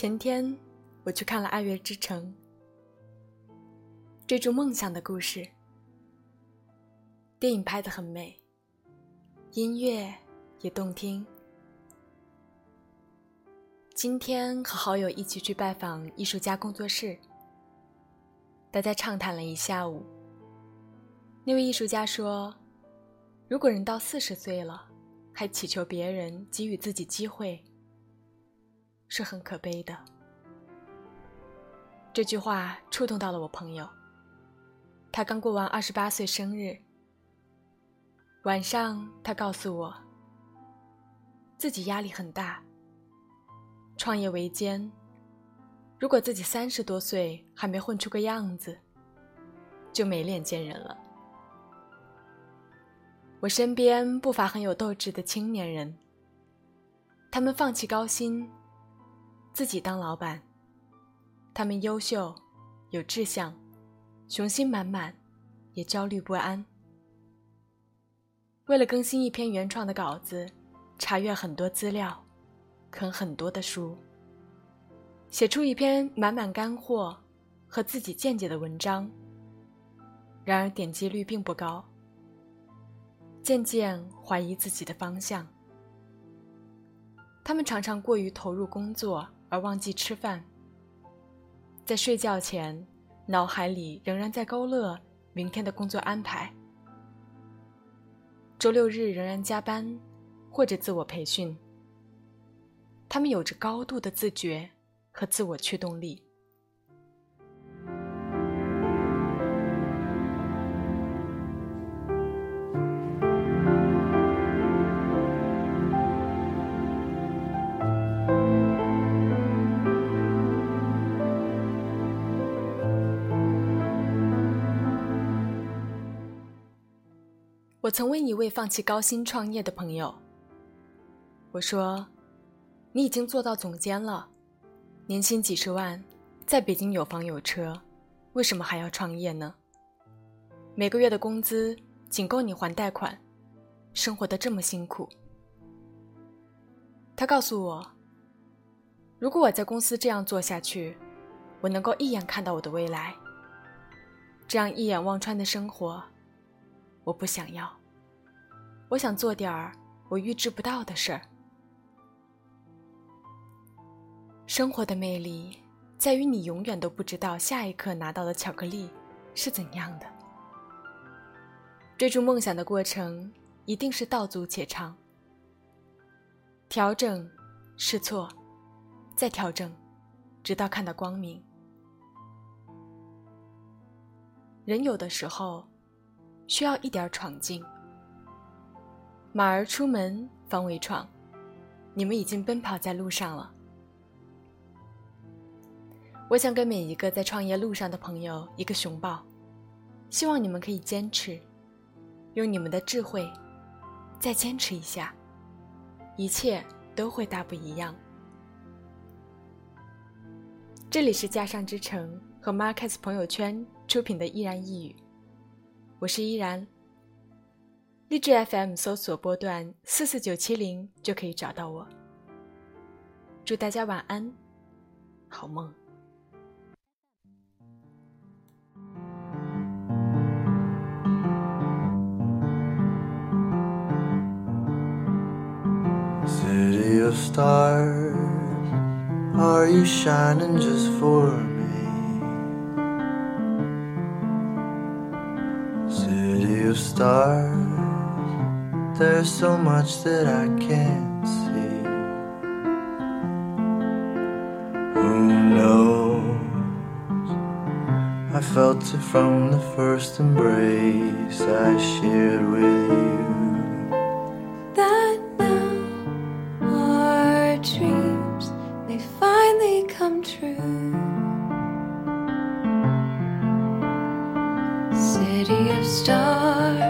前天，我去看了《爱乐之城》，追逐梦想的故事。电影拍得很美，音乐也动听。今天和好友一起去拜访艺术家工作室，大家畅谈了一下午。那位艺术家说：“如果人到四十岁了，还祈求别人给予自己机会。”是很可悲的。这句话触动到了我朋友。他刚过完二十八岁生日。晚上，他告诉我，自己压力很大。创业维艰，如果自己三十多岁还没混出个样子，就没脸见人了。我身边不乏很有斗志的青年人，他们放弃高薪。自己当老板，他们优秀，有志向，雄心满满，也焦虑不安。为了更新一篇原创的稿子，查阅很多资料，啃很多的书，写出一篇满满干货和自己见解的文章。然而点击率并不高，渐渐怀疑自己的方向。他们常常过于投入工作。而忘记吃饭，在睡觉前，脑海里仍然在勾勒明天的工作安排。周六日仍然加班，或者自我培训。他们有着高度的自觉和自我驱动力。我曾问一位放弃高薪创业的朋友：“我说，你已经做到总监了，年薪几十万，在北京有房有车，为什么还要创业呢？每个月的工资仅够你还贷款，生活的这么辛苦。”他告诉我：“如果我在公司这样做下去，我能够一眼看到我的未来。这样一眼望穿的生活，我不想要。”我想做点儿我预知不到的事儿。生活的魅力在于你永远都不知道下一刻拿到的巧克力是怎样的。追逐梦想的过程一定是道阻且长，调整、试错，再调整，直到看到光明。人有的时候需要一点闯劲。马儿出门方为闯，你们已经奔跑在路上了。我想给每一个在创业路上的朋友一个熊抱，希望你们可以坚持，用你们的智慧再坚持一下，一切都会大不一样。这里是架上之城和 Marcus 朋友圈出品的依然一语，我是依然。励志 FM 搜索波段四四九七零就可以找到我。祝大家晚安，好梦。There's so much that I can't see. Who knows? I felt it from the first embrace I shared with you. That now our dreams may finally come true. City of stars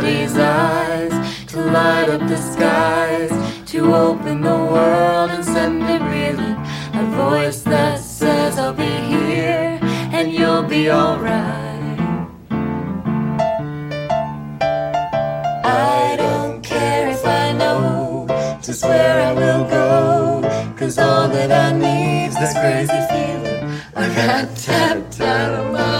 somebody's eyes to light up the skies, to open the world and send it reeling. A voice that says, I'll be here and you'll be alright. I don't care if I know just where I will go, cause all that I need is this crazy feeling. I got tapped out of my.